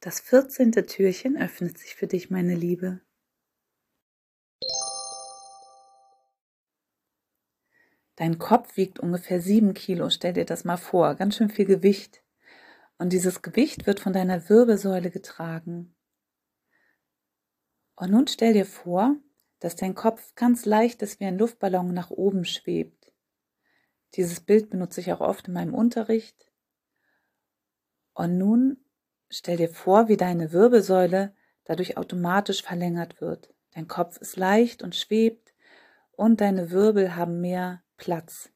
Das vierzehnte Türchen öffnet sich für dich, meine Liebe. Dein Kopf wiegt ungefähr sieben Kilo, stell dir das mal vor, ganz schön viel Gewicht. Und dieses Gewicht wird von deiner Wirbelsäule getragen. Und nun stell dir vor, dass dein Kopf ganz leicht ist wie ein Luftballon nach oben schwebt. Dieses Bild benutze ich auch oft in meinem Unterricht. Und nun Stell dir vor, wie deine Wirbelsäule dadurch automatisch verlängert wird. Dein Kopf ist leicht und schwebt und deine Wirbel haben mehr Platz.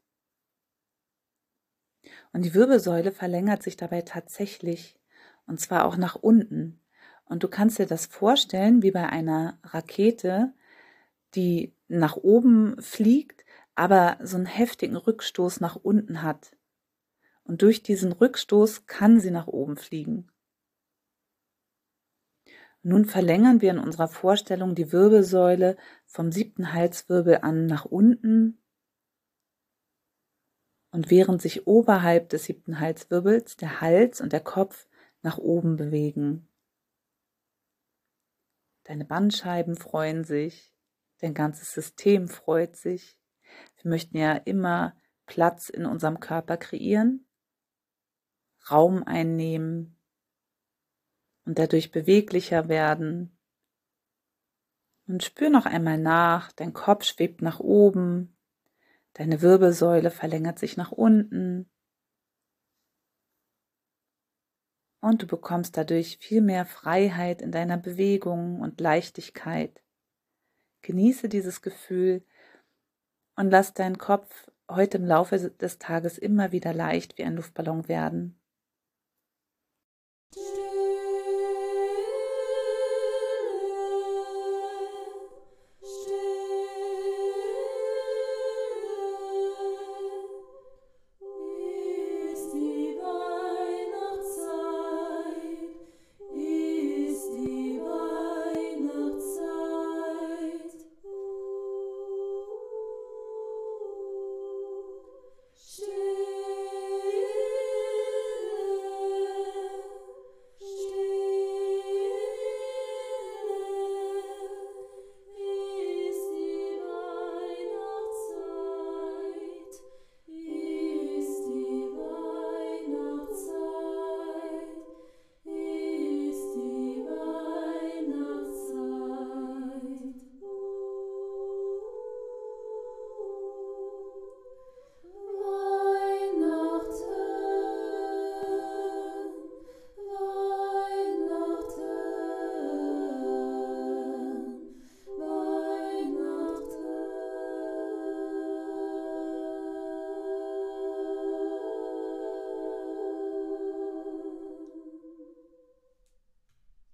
Und die Wirbelsäule verlängert sich dabei tatsächlich und zwar auch nach unten. Und du kannst dir das vorstellen wie bei einer Rakete, die nach oben fliegt, aber so einen heftigen Rückstoß nach unten hat. Und durch diesen Rückstoß kann sie nach oben fliegen. Nun verlängern wir in unserer Vorstellung die Wirbelsäule vom siebten Halswirbel an nach unten. Und während sich oberhalb des siebten Halswirbels der Hals und der Kopf nach oben bewegen. Deine Bandscheiben freuen sich, dein ganzes System freut sich. Wir möchten ja immer Platz in unserem Körper kreieren, Raum einnehmen, und dadurch beweglicher werden. Und spür noch einmal nach, dein Kopf schwebt nach oben, deine Wirbelsäule verlängert sich nach unten und du bekommst dadurch viel mehr Freiheit in deiner Bewegung und Leichtigkeit. Genieße dieses Gefühl und lass deinen Kopf heute im Laufe des Tages immer wieder leicht wie ein Luftballon werden.